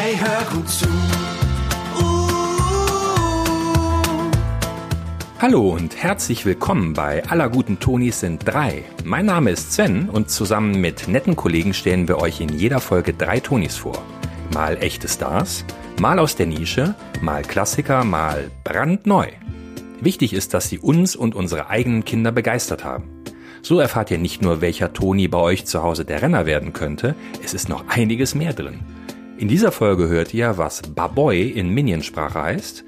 Hey, hör gut zu. Hallo und herzlich willkommen bei Aller guten Tonis sind drei. Mein Name ist Sven und zusammen mit netten Kollegen stellen wir euch in jeder Folge drei Tonis vor. Mal echte Stars, mal aus der Nische, mal Klassiker, mal brandneu. Wichtig ist, dass sie uns und unsere eigenen Kinder begeistert haben. So erfahrt ihr nicht nur, welcher Toni bei euch zu Hause der Renner werden könnte, es ist noch einiges mehr drin. In dieser Folge hört ihr, was Baboy in Minionsprache heißt,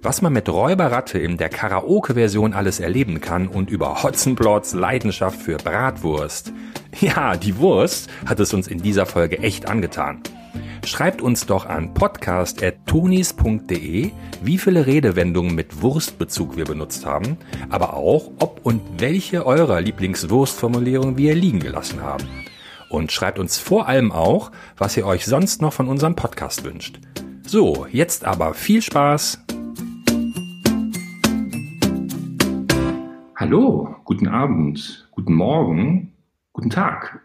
was man mit Räuberratte in der Karaoke-Version alles erleben kann und über Hotzenplotz Leidenschaft für Bratwurst. Ja, die Wurst hat es uns in dieser Folge echt angetan. Schreibt uns doch an podcast.tonis.de, wie viele Redewendungen mit Wurstbezug wir benutzt haben, aber auch, ob und welche eurer Lieblingswurstformulierungen wir liegen gelassen haben. Und schreibt uns vor allem auch, was ihr euch sonst noch von unserem Podcast wünscht. So, jetzt aber viel Spaß Hallo, guten Abend, guten Morgen, guten Tag.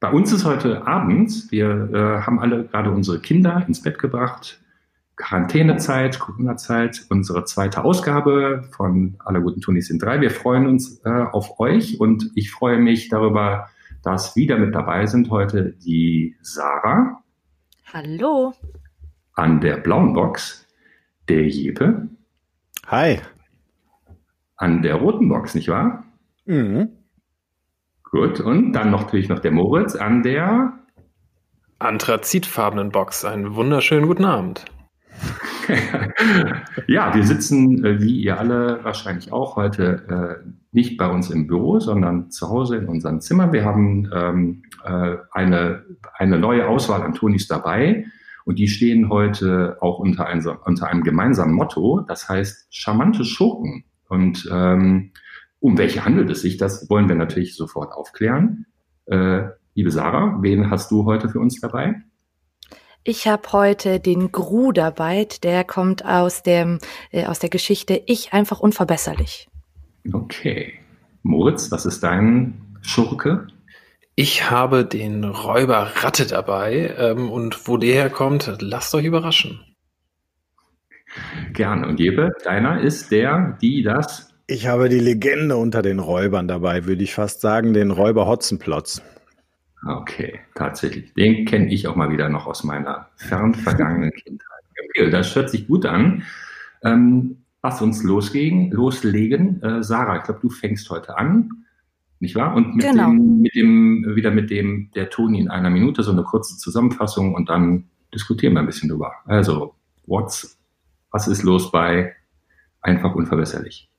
Bei uns ist heute Abend. Wir äh, haben alle gerade unsere Kinder ins Bett gebracht. Quarantänezeit, Corona-Zeit, unsere zweite Ausgabe von Alle guten Tunis sind drei. Wir freuen uns äh, auf euch und ich freue mich darüber, dass wieder mit dabei sind heute die Sarah. Hallo. An der blauen Box der Jeppe. Hi an der roten Box, nicht wahr? Mhm. Gut, und dann noch, natürlich noch der Moritz an der anthrazitfarbenen Box. Einen wunderschönen guten Abend. ja, wir sitzen, äh, wie ihr alle wahrscheinlich auch, heute äh, nicht bei uns im Büro, sondern zu Hause in unserem Zimmer. Wir haben ähm, äh, eine, eine neue Auswahl an Tonis dabei und die stehen heute auch unter, ein, unter einem gemeinsamen Motto, das heißt charmante Schurken. Und ähm, um welche handelt es sich? Das wollen wir natürlich sofort aufklären. Liebe Sarah, wen hast du heute für uns dabei? Ich habe heute den Gru dabei, der kommt aus, dem, äh, aus der Geschichte Ich einfach unverbesserlich. Okay. Moritz, was ist dein Schurke? Ich habe den Räuber Ratte dabei ähm, und wo der herkommt, lasst euch überraschen. Gerne. Und Jebe, deiner ist der, die, das? Ich habe die Legende unter den Räubern dabei, würde ich fast sagen, den Räuber Hotzenplotz. Okay, tatsächlich. Den kenne ich auch mal wieder noch aus meiner fern vergangenen Kindheit. Das hört sich gut an. Ähm, lass uns losgehen, loslegen. Äh, Sarah, ich glaube, du fängst heute an, nicht wahr? Und mit, genau. dem, mit dem, wieder mit dem, der Toni in einer Minute, so eine kurze Zusammenfassung und dann diskutieren wir ein bisschen drüber. Also, what's was ist los bei einfach unverbesserlich?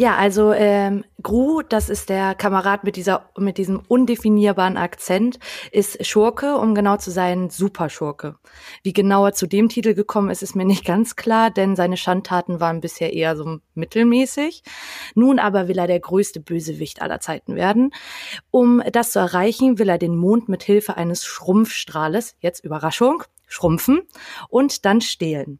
Ja, also ähm, Gru, das ist der Kamerad mit dieser mit diesem undefinierbaren Akzent, ist Schurke, um genau zu sein, Superschurke. Wie genauer zu dem Titel gekommen ist, ist mir nicht ganz klar, denn seine Schandtaten waren bisher eher so mittelmäßig. Nun aber will er der größte Bösewicht aller Zeiten werden. Um das zu erreichen, will er den Mond mit Hilfe eines Schrumpfstrahles, jetzt Überraschung, schrumpfen und dann stehlen.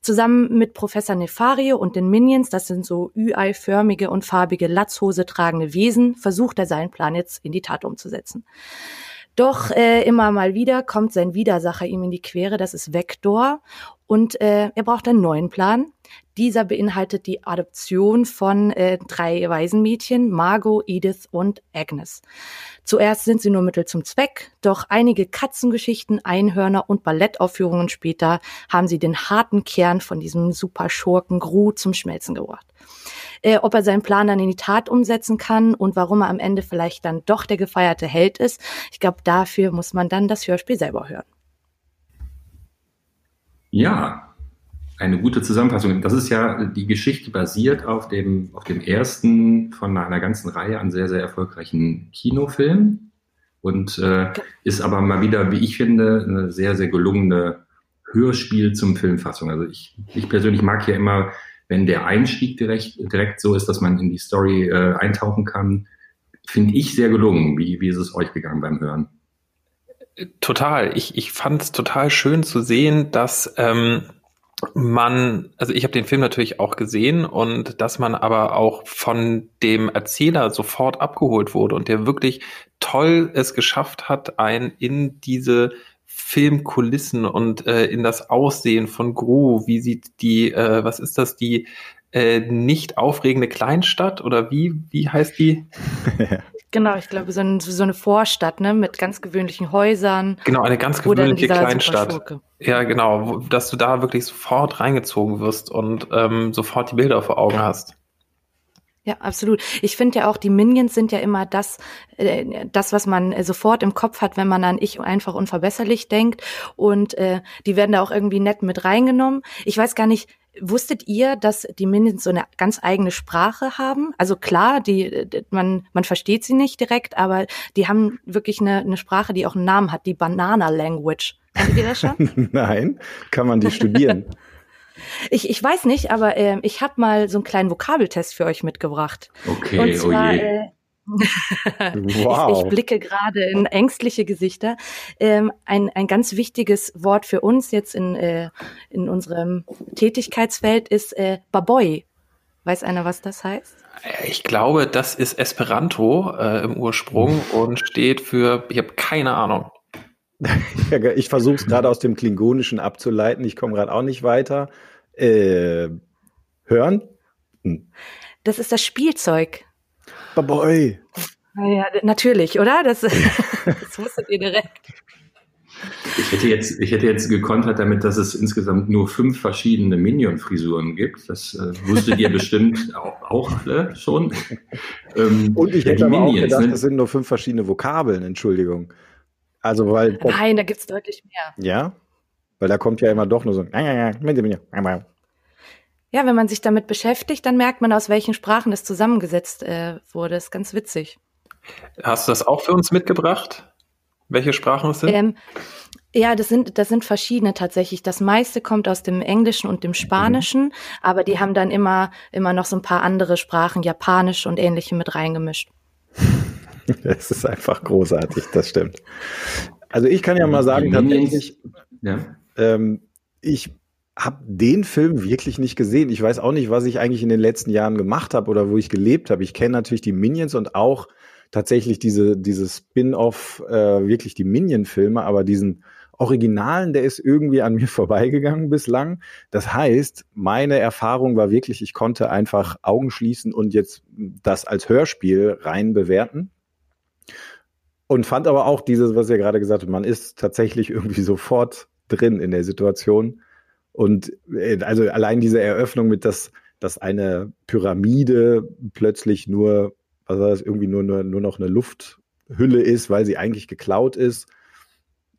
Zusammen mit Professor Nefario und den Minions, das sind so Ü-Ei-förmige und farbige Latzhose tragende Wesen, versucht er seinen Plan jetzt in die Tat umzusetzen. Doch äh, immer mal wieder kommt sein Widersacher ihm in die Quere, das ist Vector. Und äh, er braucht einen neuen Plan. Dieser beinhaltet die Adoption von äh, drei Waisenmädchen, Margot, Edith und Agnes. Zuerst sind sie nur Mittel zum Zweck, doch einige Katzengeschichten, Einhörner und Ballettaufführungen später haben sie den harten Kern von diesem Superschurken Gru zum Schmelzen gebracht äh, ob er seinen Plan dann in die Tat umsetzen kann und warum er am Ende vielleicht dann doch der gefeierte Held ist. Ich glaube, dafür muss man dann das Hörspiel selber hören. Ja, eine gute Zusammenfassung. Das ist ja die Geschichte basiert auf dem, auf dem ersten von einer ganzen Reihe an sehr, sehr erfolgreichen Kinofilmen und äh, ist aber mal wieder, wie ich finde, eine sehr, sehr gelungene Hörspiel zum Filmfassung. Also ich, ich persönlich mag ja immer wenn der Einstieg direkt, direkt so ist, dass man in die Story äh, eintauchen kann, finde ich sehr gelungen. Wie, wie ist es euch gegangen beim Hören? Total. Ich, ich fand es total schön zu sehen, dass ähm, man, also ich habe den Film natürlich auch gesehen und dass man aber auch von dem Erzähler sofort abgeholt wurde und der wirklich toll es geschafft hat, einen in diese Filmkulissen und äh, in das Aussehen von Gru. Wie sieht die, äh, was ist das, die äh, nicht aufregende Kleinstadt oder wie, wie heißt die? Genau, ich glaube, so, ein, so, eine Vorstadt, ne, mit ganz gewöhnlichen Häusern. Genau, eine ganz gewöhnliche Kleinstadt. Ja, genau, dass du da wirklich sofort reingezogen wirst und ähm, sofort die Bilder vor Augen hast. Ja, absolut. Ich finde ja auch, die Minions sind ja immer das, äh, das, was man äh, sofort im Kopf hat, wenn man an ich einfach unverbesserlich denkt. Und äh, die werden da auch irgendwie nett mit reingenommen. Ich weiß gar nicht, wusstet ihr, dass die Minions so eine ganz eigene Sprache haben? Also klar, die, man, man versteht sie nicht direkt, aber die haben wirklich eine, eine Sprache, die auch einen Namen hat, die Banana Language. Kennt ihr das schon? Nein, kann man die studieren? Ich, ich weiß nicht, aber äh, ich habe mal so einen kleinen Vokabeltest für euch mitgebracht. Okay, Und zwar, oh je. Äh, wow. ich, ich, blicke gerade in ängstliche Gesichter. Ähm, ein, ein ganz wichtiges Wort für uns jetzt in, äh, in unserem Tätigkeitsfeld ist äh, Baboy. Weiß einer, was das heißt? Ich glaube, das ist Esperanto äh, im Ursprung und steht für, ich habe keine Ahnung. ich versuche es gerade aus dem Klingonischen abzuleiten. Ich komme gerade auch nicht weiter. Äh, hören? Hm. Das ist das Spielzeug. Baboy. Ja, natürlich, oder? Das, das wusstet ihr direkt. Ich hätte jetzt, ich hätte jetzt gekontert damit, dass es insgesamt nur fünf verschiedene Minion-Frisuren gibt. Das äh, wusstet ihr bestimmt auch, auch, alle schon. Ähm, Und ich hätte aber Minions, auch gedacht, ne? das sind nur fünf verschiedene Vokabeln, Entschuldigung. Also, weil. Nein, da gibt es deutlich mehr. Ja? Weil da kommt ja immer doch nur so. Ja, wenn man sich damit beschäftigt, dann merkt man, aus welchen Sprachen das zusammengesetzt äh, wurde. Das ist ganz witzig. Hast du das auch für uns mitgebracht? Welche Sprachen es sind? Ähm, ja, das sind, das sind verschiedene tatsächlich. Das meiste kommt aus dem Englischen und dem Spanischen, mhm. aber die haben dann immer, immer noch so ein paar andere Sprachen, Japanisch und ähnliche mit reingemischt. Es ist einfach großartig, das stimmt. Also ich kann ja mal sagen, tatsächlich, ja. ähm, ich habe den Film wirklich nicht gesehen. Ich weiß auch nicht, was ich eigentlich in den letzten Jahren gemacht habe oder wo ich gelebt habe. Ich kenne natürlich die Minions und auch tatsächlich diese, diese Spin-off, äh, wirklich die Minion-Filme, aber diesen Originalen, der ist irgendwie an mir vorbeigegangen bislang. Das heißt, meine Erfahrung war wirklich, ich konnte einfach Augen schließen und jetzt das als Hörspiel rein bewerten. Und fand aber auch dieses, was ihr gerade gesagt habt, man ist tatsächlich irgendwie sofort drin in der Situation. Und äh, also allein diese Eröffnung mit, dass, dass eine Pyramide plötzlich nur, was war das, irgendwie nur, nur, nur noch eine Lufthülle ist, weil sie eigentlich geklaut ist.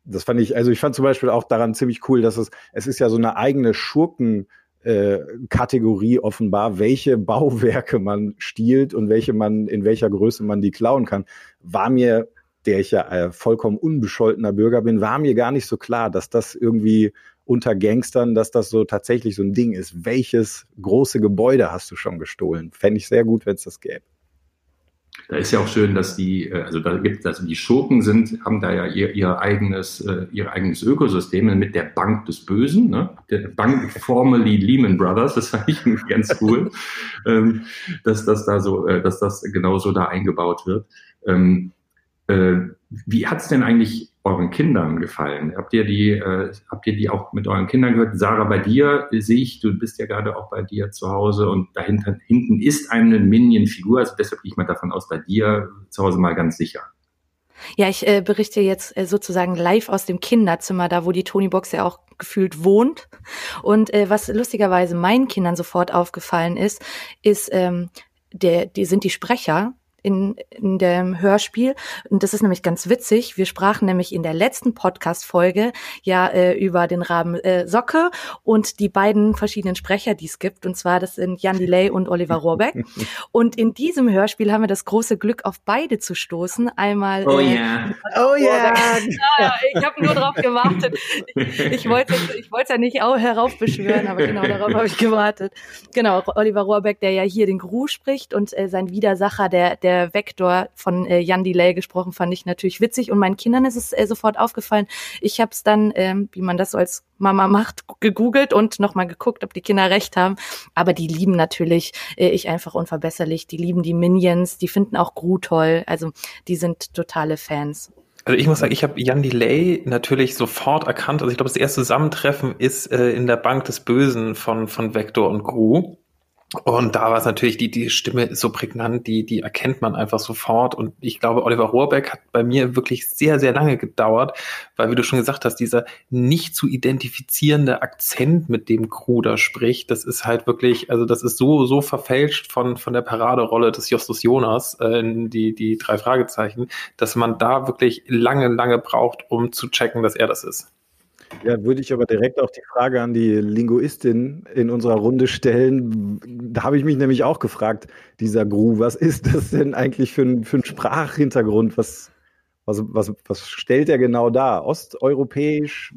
Das fand ich, also ich fand zum Beispiel auch daran ziemlich cool, dass es, es ist ja so eine eigene Schurken, äh, Kategorie offenbar, welche Bauwerke man stiehlt und welche man, in welcher Größe man die klauen kann, war mir der ich ja äh, vollkommen unbescholtener Bürger bin, war mir gar nicht so klar, dass das irgendwie unter Gangstern, dass das so tatsächlich so ein Ding ist. Welches große Gebäude hast du schon gestohlen? Fände ich sehr gut, wenn es das gäbe. Da ist ja auch schön, dass die, äh, also da gibt also die Schurken sind, haben da ja ihr, ihr eigenes, äh, ihr eigenes Ökosystem mit der Bank des Bösen, ne? Der Bank formerly Lehman Brothers, das fand ich ganz cool, ähm, dass das da so, äh, dass das genauso da eingebaut wird. Ähm, äh, wie hat's denn eigentlich euren Kindern gefallen? Habt ihr die, äh, habt ihr die auch mit euren Kindern gehört? Sarah, bei dir sehe ich, du bist ja gerade auch bei dir zu Hause und dahinter hinten ist eine Minion-Figur, also deshalb gehe ich mal davon aus, bei dir zu Hause mal ganz sicher. Ja, ich äh, berichte jetzt äh, sozusagen live aus dem Kinderzimmer, da wo die Tony Box ja auch gefühlt wohnt. Und äh, was lustigerweise meinen Kindern sofort aufgefallen ist, ist, ähm, der, die sind die Sprecher in, in dem Hörspiel. Und das ist nämlich ganz witzig. Wir sprachen nämlich in der letzten Podcast-Folge ja äh, über den Raben äh, Socke und die beiden verschiedenen Sprecher, die es gibt. Und zwar, das sind Jan Delay und Oliver Rohrbeck. und in diesem Hörspiel haben wir das große Glück, auf beide zu stoßen. Einmal. Oh äh, ja. Oh ja. ja ich habe nur drauf gewartet. Ich, ich wollte ich wollte ja nicht auch heraufbeschwören, aber genau darauf habe ich gewartet. Genau, Oliver Rohrbeck, der ja hier den Gru spricht und äh, sein Widersacher, der, der der Vektor von äh, Jan Delay gesprochen, fand ich natürlich witzig. Und meinen Kindern ist es äh, sofort aufgefallen. Ich habe es dann, ähm, wie man das so als Mama macht, gegoogelt und nochmal geguckt, ob die Kinder recht haben. Aber die lieben natürlich äh, ich einfach unverbesserlich. Die lieben die Minions, die finden auch Gru toll. Also die sind totale Fans. Also ich muss sagen, ich habe Jan Delay natürlich sofort erkannt. Also ich glaube, das erste Zusammentreffen ist äh, in der Bank des Bösen von, von Vector und Gru. Und da war es natürlich, die, die Stimme ist so prägnant, die, die erkennt man einfach sofort. Und ich glaube, Oliver Rohrbeck hat bei mir wirklich sehr, sehr lange gedauert, weil, wie du schon gesagt hast, dieser nicht zu identifizierende Akzent, mit dem Kruder spricht, das ist halt wirklich, also das ist so, so verfälscht von, von der Paraderolle des Justus Jonas, äh, die, die drei Fragezeichen, dass man da wirklich lange, lange braucht, um zu checken, dass er das ist. Ja, würde ich aber direkt auch die Frage an die Linguistin in unserer Runde stellen. Da habe ich mich nämlich auch gefragt, dieser Gru, was ist das denn eigentlich für ein, für ein Sprachhintergrund? Was, was, was, was stellt er genau dar? Osteuropäisch?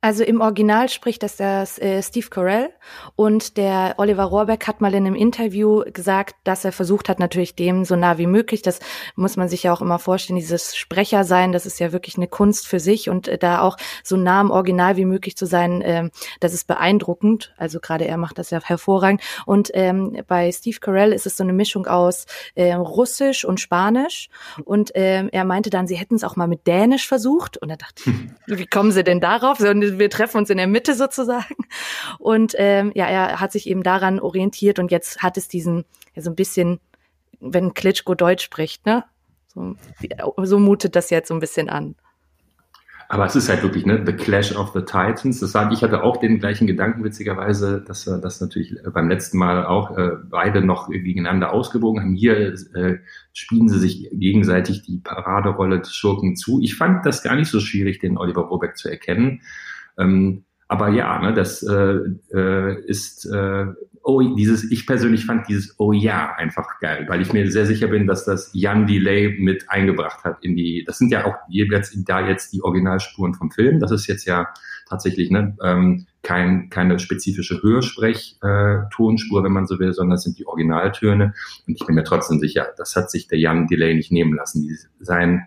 Also im Original spricht das der äh, Steve Carell und der Oliver Rohrbeck hat mal in einem Interview gesagt, dass er versucht hat, natürlich dem so nah wie möglich, das muss man sich ja auch immer vorstellen, dieses Sprecher sein, das ist ja wirklich eine Kunst für sich und äh, da auch so nah am Original wie möglich zu sein, äh, das ist beeindruckend. Also gerade er macht das ja hervorragend. Und ähm, bei Steve Carell ist es so eine Mischung aus äh, Russisch und Spanisch und äh, er meinte dann, sie hätten es auch mal mit Dänisch versucht und er dachte, wie kommen sie denn darauf? So, wir treffen uns in der Mitte sozusagen. Und ähm, ja, er hat sich eben daran orientiert und jetzt hat es diesen, ja, so ein bisschen, wenn Klitschko Deutsch spricht, ne? So, so mutet das jetzt so ein bisschen an. Aber es ist halt wirklich, ne, The Clash of the Titans. Das war, ich hatte auch den gleichen Gedanken, witzigerweise, dass wir das natürlich beim letzten Mal auch äh, beide noch gegeneinander ausgewogen haben. Hier äh, spielen sie sich gegenseitig die Paraderolle des Schurken zu. Ich fand das gar nicht so schwierig, den Oliver Robeck zu erkennen. Ähm, aber ja, ne, das äh, äh, ist, äh, oh, dieses, ich persönlich fand dieses Oh ja einfach geil, weil ich mir sehr sicher bin, dass das Jan Delay mit eingebracht hat in die, das sind ja auch jeweils da jetzt die Originalspuren vom Film. Das ist jetzt ja tatsächlich ne, ähm, kein, keine spezifische Hörsprech-Tonspur, äh, wenn man so will, sondern es sind die Originaltöne. Und ich bin mir trotzdem sicher, das hat sich der Jan Delay nicht nehmen lassen. Die, sein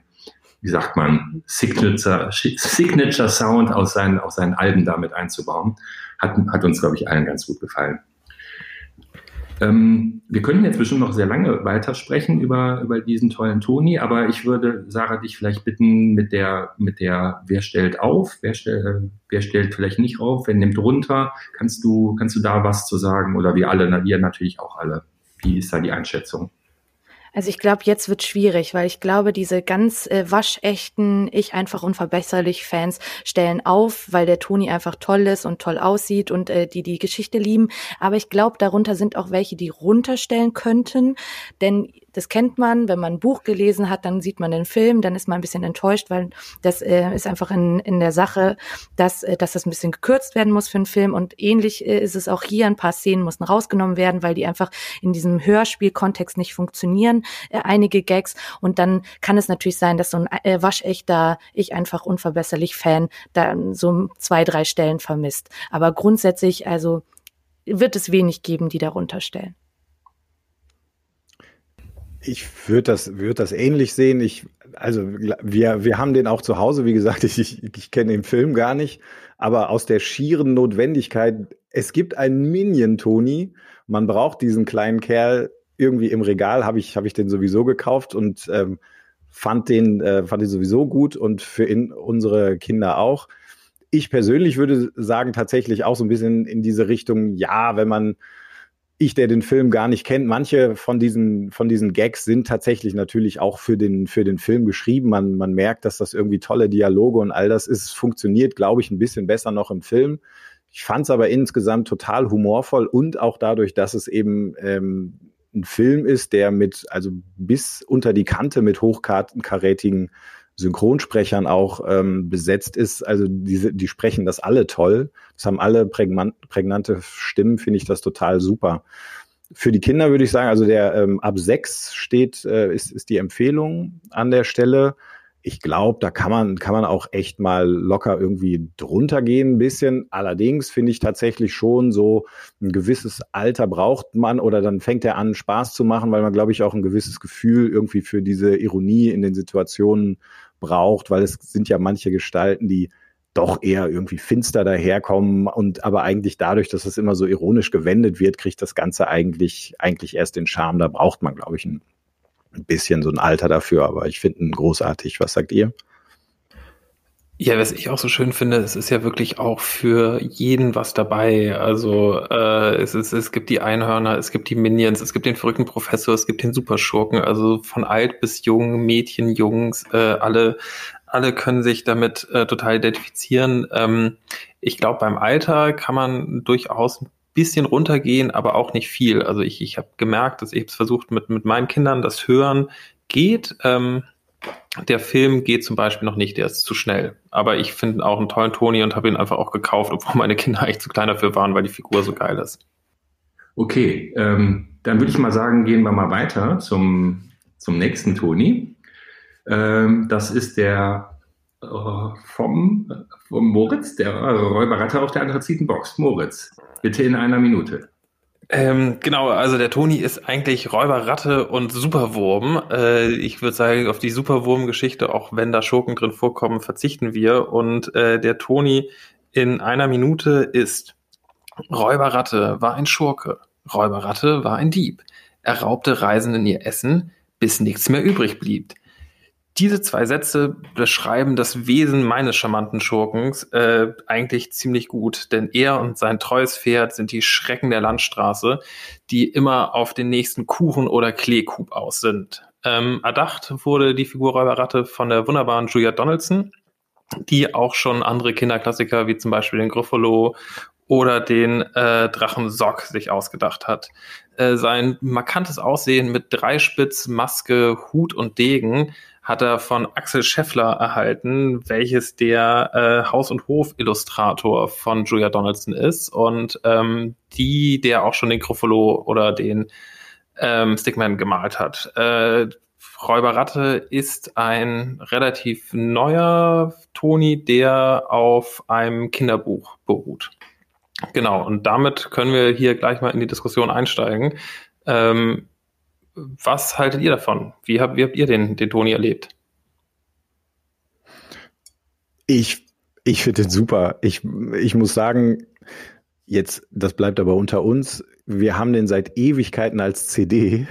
wie sagt man, Signature, Signature Sound aus seinen, aus seinen Alben damit einzubauen. Hat, hat uns, glaube ich, allen ganz gut gefallen. Ähm, wir können jetzt bestimmt noch sehr lange weitersprechen über, über diesen tollen Toni, aber ich würde Sarah dich vielleicht bitten mit der, mit der, wer stellt auf, wer, stell, wer stellt vielleicht nicht auf, wer nimmt runter, kannst du, kannst du da was zu sagen oder wir alle, wir natürlich auch alle. Wie ist da die Einschätzung? Also ich glaube, jetzt wird schwierig, weil ich glaube, diese ganz äh, waschechten, ich einfach unverbesserlich Fans stellen auf, weil der Toni einfach toll ist und toll aussieht und äh, die die Geschichte lieben. Aber ich glaube, darunter sind auch welche, die runterstellen könnten, denn das kennt man, wenn man ein Buch gelesen hat, dann sieht man den Film, dann ist man ein bisschen enttäuscht, weil das äh, ist einfach in, in der Sache, dass, äh, dass das ein bisschen gekürzt werden muss für einen Film. Und ähnlich äh, ist es auch hier, ein paar Szenen mussten rausgenommen werden, weil die einfach in diesem Hörspielkontext nicht funktionieren, äh, einige Gags. Und dann kann es natürlich sein, dass so ein äh, waschechter, ich einfach unverbesserlich Fan, da so zwei, drei Stellen vermisst. Aber grundsätzlich, also wird es wenig geben, die darunter stellen. Ich würde das, würde das ähnlich sehen. Ich, also wir, wir haben den auch zu Hause. Wie gesagt, ich, ich, ich kenne den Film gar nicht, aber aus der schieren Notwendigkeit, es gibt einen Minion Tony. Man braucht diesen kleinen Kerl irgendwie im Regal. Habe ich, habe ich den sowieso gekauft und ähm, fand den, äh, fand den sowieso gut und für in, unsere Kinder auch. Ich persönlich würde sagen tatsächlich auch so ein bisschen in diese Richtung. Ja, wenn man ich, der den Film gar nicht kennt, manche von diesen, von diesen Gags sind tatsächlich natürlich auch für den, für den Film geschrieben. Man, man merkt, dass das irgendwie tolle Dialoge und all das ist, funktioniert, glaube ich, ein bisschen besser noch im Film. Ich fand es aber insgesamt total humorvoll und auch dadurch, dass es eben ähm, ein Film ist, der mit, also bis unter die Kante mit hochkarätigen Synchronsprechern auch ähm, besetzt ist. Also diese, die sprechen das alle toll. Das haben alle prägnante Stimmen, finde ich das total super. Für die Kinder würde ich sagen, also der ähm, ab sechs steht, äh, ist, ist die Empfehlung an der Stelle. Ich glaube, da kann man, kann man auch echt mal locker irgendwie drunter gehen ein bisschen. Allerdings finde ich tatsächlich schon so ein gewisses Alter braucht man oder dann fängt er an Spaß zu machen, weil man, glaube ich, auch ein gewisses Gefühl irgendwie für diese Ironie in den Situationen braucht, weil es sind ja manche Gestalten, die doch eher irgendwie finster daherkommen und aber eigentlich dadurch, dass es immer so ironisch gewendet wird, kriegt das Ganze eigentlich, eigentlich erst den Charme. Da braucht man, glaube ich, ein, ein bisschen so ein Alter dafür, aber ich finde ihn großartig. Was sagt ihr? Ja, was ich auch so schön finde, es ist ja wirklich auch für jeden was dabei. Also äh, es, ist, es gibt die Einhörner, es gibt die Minions, es gibt den verrückten Professor, es gibt den Superschurken. Also von alt bis jung, Mädchen, Jungs, äh, alle, alle können sich damit äh, total identifizieren. Ähm, ich glaube, beim Alter kann man durchaus ein bisschen runtergehen, aber auch nicht viel. Also ich, ich habe gemerkt, dass ich es versucht mit, mit meinen Kindern, das Hören geht. Ähm, der Film geht zum Beispiel noch nicht, der ist zu schnell. Aber ich finde auch einen tollen Toni und habe ihn einfach auch gekauft, obwohl meine Kinder eigentlich zu klein dafür waren, weil die Figur so geil ist. Okay, ähm, dann würde ich mal sagen, gehen wir mal weiter zum, zum nächsten Toni. Ähm, das ist der äh, vom, vom Moritz, der Räuberratte auf der Anthrazitenbox. Moritz, bitte in einer Minute. Ähm, genau, also der Toni ist eigentlich Räuber, Ratte und Superwurm. Äh, ich würde sagen, auf die Superwurm-Geschichte, auch wenn da Schurken drin vorkommen, verzichten wir. Und äh, der Toni in einer Minute ist Räuberratte war ein Schurke. Räuberratte war ein Dieb. Er raubte Reisenden ihr Essen, bis nichts mehr übrig blieb. Diese zwei Sätze beschreiben das Wesen meines charmanten Schurkens äh, eigentlich ziemlich gut, denn er und sein treues Pferd sind die Schrecken der Landstraße, die immer auf den nächsten Kuchen oder Kleekub aus sind. Ähm, erdacht wurde die Figur Räuberratte von der wunderbaren Julia Donaldson, die auch schon andere Kinderklassiker wie zum Beispiel den Gruffalo oder den äh, Drachen Sock sich ausgedacht hat. Äh, sein markantes Aussehen mit Dreispitz, Maske, Hut und Degen hat er von Axel Scheffler erhalten, welches der äh, Haus- und Hof-Illustrator von Julia Donaldson ist und ähm, die, der auch schon den Gruffalo oder den ähm, Stickman gemalt hat. Äh, Räuberratte ist ein relativ neuer Toni, der auf einem Kinderbuch beruht. Genau, und damit können wir hier gleich mal in die Diskussion einsteigen. Ähm, was haltet ihr davon? Wie habt, wie habt ihr den, den Toni erlebt? Ich, ich finde den super. Ich, ich muss sagen, jetzt, das bleibt aber unter uns. Wir haben den seit Ewigkeiten als CD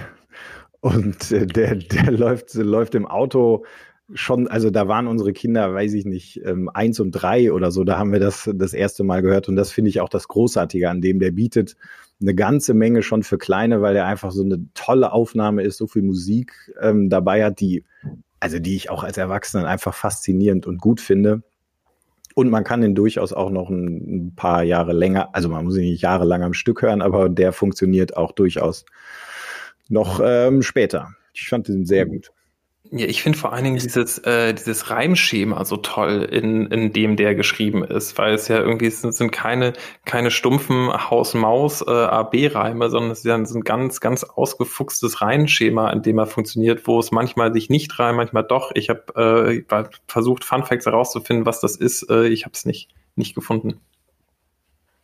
und äh, der, der läuft, läuft im Auto schon, also da waren unsere Kinder, weiß ich nicht, ähm, eins und drei oder so, da haben wir das das erste Mal gehört und das finde ich auch das Großartige an dem, der bietet eine ganze Menge schon für Kleine, weil er einfach so eine tolle Aufnahme ist, so viel Musik ähm, dabei hat, die, also die ich auch als Erwachsener einfach faszinierend und gut finde. Und man kann den durchaus auch noch ein, ein paar Jahre länger, also man muss ihn nicht jahrelang am Stück hören, aber der funktioniert auch durchaus noch ähm, später. Ich fand den sehr gut. Ja, ich finde vor allen Dingen dieses, äh, dieses Reimschema so toll, in, in dem der geschrieben ist, weil es ja irgendwie es sind, keine, keine stumpfen Haus-Maus äh, AB-Reime, sondern es ist ja ein ganz, ganz ausgefuchstes Reimschema, in dem er funktioniert, wo es manchmal sich nicht reimt, manchmal doch. Ich habe äh, versucht, Fun Facts herauszufinden, was das ist. Äh, ich habe es nicht, nicht gefunden.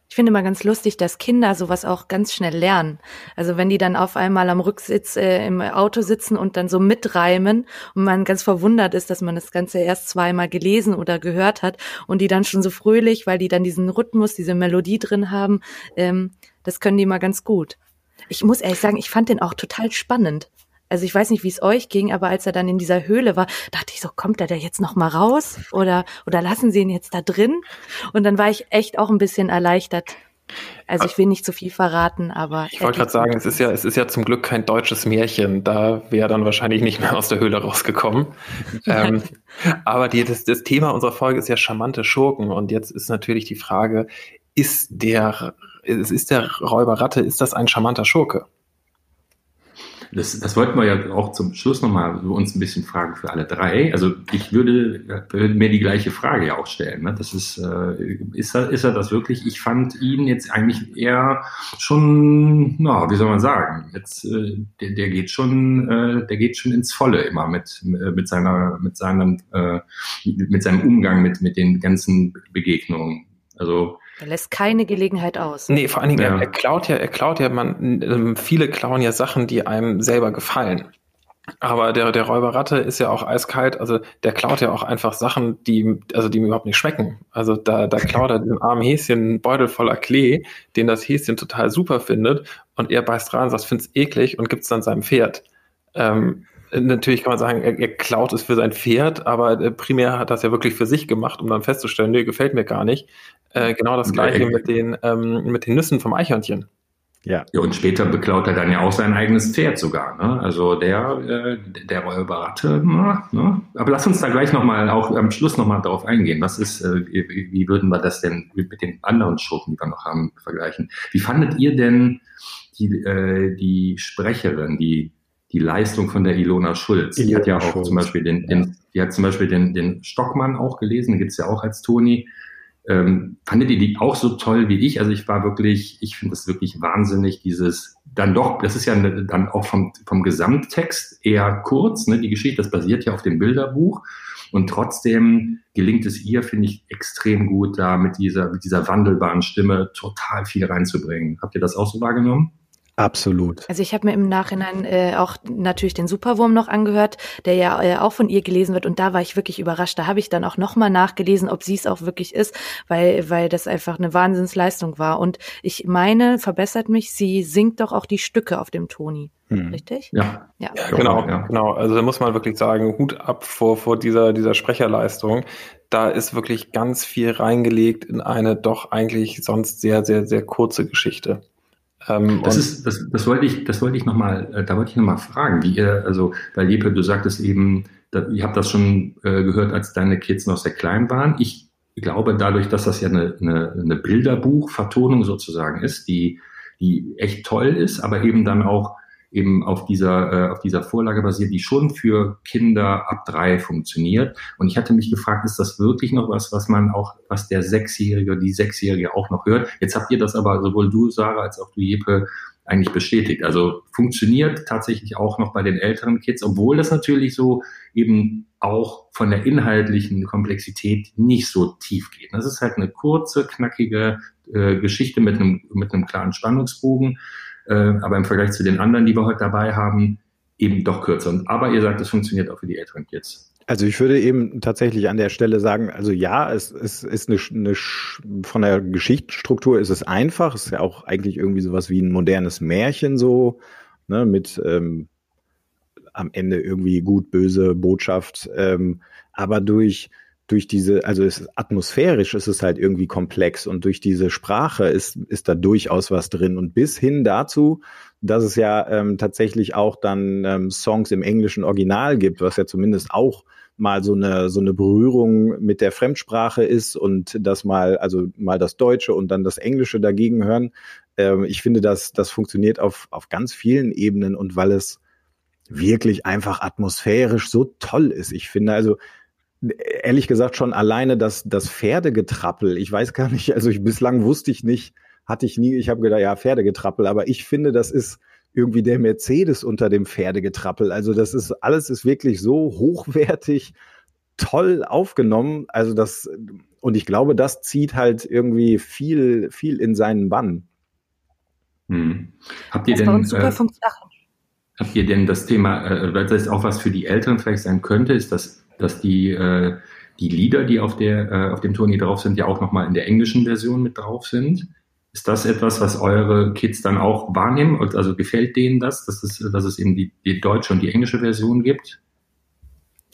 Ich finde immer ganz lustig, dass Kinder sowas auch ganz schnell lernen. Also wenn die dann auf einmal am Rücksitz äh, im Auto sitzen und dann so mitreimen und man ganz verwundert ist, dass man das Ganze erst zweimal gelesen oder gehört hat und die dann schon so fröhlich, weil die dann diesen Rhythmus, diese Melodie drin haben, ähm, das können die mal ganz gut. Ich muss ehrlich sagen, ich fand den auch total spannend. Also ich weiß nicht, wie es euch ging, aber als er dann in dieser Höhle war, dachte ich so, kommt er da jetzt noch mal raus oder oder lassen sie ihn jetzt da drin? Und dann war ich echt auch ein bisschen erleichtert. Also ich will nicht zu viel verraten, aber ich wollte gerade sagen, es ist ja es ist ja zum Glück kein deutsches Märchen. Da wäre dann wahrscheinlich nicht mehr aus der Höhle rausgekommen. ähm, aber die, das, das Thema unserer Folge ist ja charmante Schurken und jetzt ist natürlich die Frage: Ist der ist der Räuber Ratte ist das ein charmanter Schurke? Das, das wollten wir ja auch zum Schluss nochmal uns ein bisschen fragen für alle drei. Also ich würde, würde mir die gleiche Frage ja auch stellen. Ne? Das ist, äh, ist, er, ist er das wirklich? Ich fand ihn jetzt eigentlich eher schon, na, wie soll man sagen, jetzt, äh, der, der geht schon, äh, der geht schon ins Volle immer mit, mit seiner, mit seinem, äh, mit seinem Umgang mit, mit den ganzen Begegnungen. Also er lässt keine Gelegenheit aus. Nee, vor allen Dingen, ja. er, er, klaut ja, er klaut ja, man, ähm, viele klauen ja Sachen, die einem selber gefallen. Aber der, der Räuberratte ist ja auch eiskalt, also der klaut ja auch einfach Sachen, die, also die ihm überhaupt nicht schmecken. Also da, da klaut er dem armen Häschen einen Beutel voller Klee, den das Häschen total super findet, und er beißt rein und sagt, find's eklig und gibt's dann seinem Pferd. Ähm, natürlich kann man sagen, er, er, klaut es für sein Pferd, aber äh, primär hat das ja wirklich für sich gemacht, um dann festzustellen, nee, gefällt mir gar nicht. Äh, genau das gleiche mit den, ähm, mit den Nüssen vom Eichhörnchen. Ja. ja, und später beklaut er dann ja auch sein eigenes Pferd sogar. Ne? Also der, äh, der Räuberratte. Ne? Aber lass uns da gleich nochmal, auch am Schluss nochmal darauf eingehen. Was ist, äh, wie, wie, würden wir das denn mit den anderen Schurken, die wir noch haben, vergleichen? Wie fandet ihr denn die, äh, die Sprecherin, die, die Leistung von der Ilona Schulz? Die hat ja auch Schulz. zum Beispiel den, den, die hat zum Beispiel den, den Stockmann auch gelesen, den gibt's ja auch als Toni. Ähm, fandet ihr die auch so toll wie ich? Also ich war wirklich, ich finde das wirklich wahnsinnig, dieses dann doch, das ist ja ne, dann auch vom, vom Gesamttext eher kurz, ne? die Geschichte, das basiert ja auf dem Bilderbuch. Und trotzdem gelingt es ihr, finde ich, extrem gut, da mit dieser, mit dieser wandelbaren Stimme total viel reinzubringen. Habt ihr das auch so wahrgenommen? Absolut. Also ich habe mir im Nachhinein äh, auch natürlich den Superwurm noch angehört, der ja äh, auch von ihr gelesen wird und da war ich wirklich überrascht. Da habe ich dann auch nochmal nachgelesen, ob sie es auch wirklich ist, weil weil das einfach eine Wahnsinnsleistung war. Und ich meine, verbessert mich, sie singt doch auch die Stücke auf dem Toni. Hm. Richtig? Ja. ja. ja genau, ja. genau. Also da muss man wirklich sagen, Hut ab vor, vor dieser, dieser Sprecherleistung. Da ist wirklich ganz viel reingelegt in eine doch eigentlich sonst sehr, sehr, sehr kurze Geschichte. Ähm, das ist, das, das wollte ich, das wollte ich nochmal, äh, da wollte ich nochmal fragen, wie ihr, also, weil Jeppe, du sagtest eben, da, ihr habt das schon äh, gehört, als deine Kids noch sehr klein waren. Ich glaube, dadurch, dass das ja eine, eine, eine Bilderbuchvertonung sozusagen ist, die, die echt toll ist, aber eben dann auch eben auf dieser, äh, auf dieser Vorlage basiert, die schon für Kinder ab drei funktioniert. Und ich hatte mich gefragt, ist das wirklich noch was, was man auch, was der Sechsjährige, die Sechsjährige auch noch hört? Jetzt habt ihr das aber sowohl du, Sarah, als auch du, Jeppe, eigentlich bestätigt. Also funktioniert tatsächlich auch noch bei den älteren Kids, obwohl das natürlich so eben auch von der inhaltlichen Komplexität nicht so tief geht. Das ist halt eine kurze, knackige äh, Geschichte mit einem, mit einem klaren Spannungsbogen äh, aber im Vergleich zu den anderen, die wir heute dabei haben, eben doch kürzer. aber ihr sagt, es funktioniert auch für die älteren Kids. Also ich würde eben tatsächlich an der Stelle sagen, also ja, es, es ist eine, eine von der Geschichtsstruktur ist es einfach, es ist ja auch eigentlich irgendwie sowas wie ein modernes Märchen so, ne, mit ähm, am Ende irgendwie gut, böse Botschaft, ähm, aber durch durch diese, also es ist atmosphärisch ist es halt irgendwie komplex und durch diese Sprache ist, ist da durchaus was drin. Und bis hin dazu, dass es ja ähm, tatsächlich auch dann ähm, Songs im englischen Original gibt, was ja zumindest auch mal so eine so eine Berührung mit der Fremdsprache ist und das mal also mal das Deutsche und dann das Englische dagegen hören. Ähm, ich finde, dass das funktioniert auf auf ganz vielen Ebenen und weil es wirklich einfach atmosphärisch so toll ist. Ich finde also ehrlich gesagt schon alleine das, das Pferdegetrappel. Ich weiß gar nicht, also ich, bislang wusste ich nicht, hatte ich nie, ich habe gedacht, ja, Pferdegetrappel, aber ich finde, das ist irgendwie der Mercedes unter dem Pferdegetrappel. Also das ist, alles ist wirklich so hochwertig, toll aufgenommen. Also das, und ich glaube, das zieht halt irgendwie viel, viel in seinen Bann. Hm. Habt ihr das denn, super äh, habt ihr denn das Thema, äh, weil das auch was für die Eltern vielleicht sein könnte, ist das dass die, äh, die Lieder, die auf, der, äh, auf dem Turnier drauf sind, ja auch nochmal in der englischen Version mit drauf sind. Ist das etwas, was eure Kids dann auch wahrnehmen? Also gefällt denen das, dass es, dass es eben die, die deutsche und die englische Version gibt?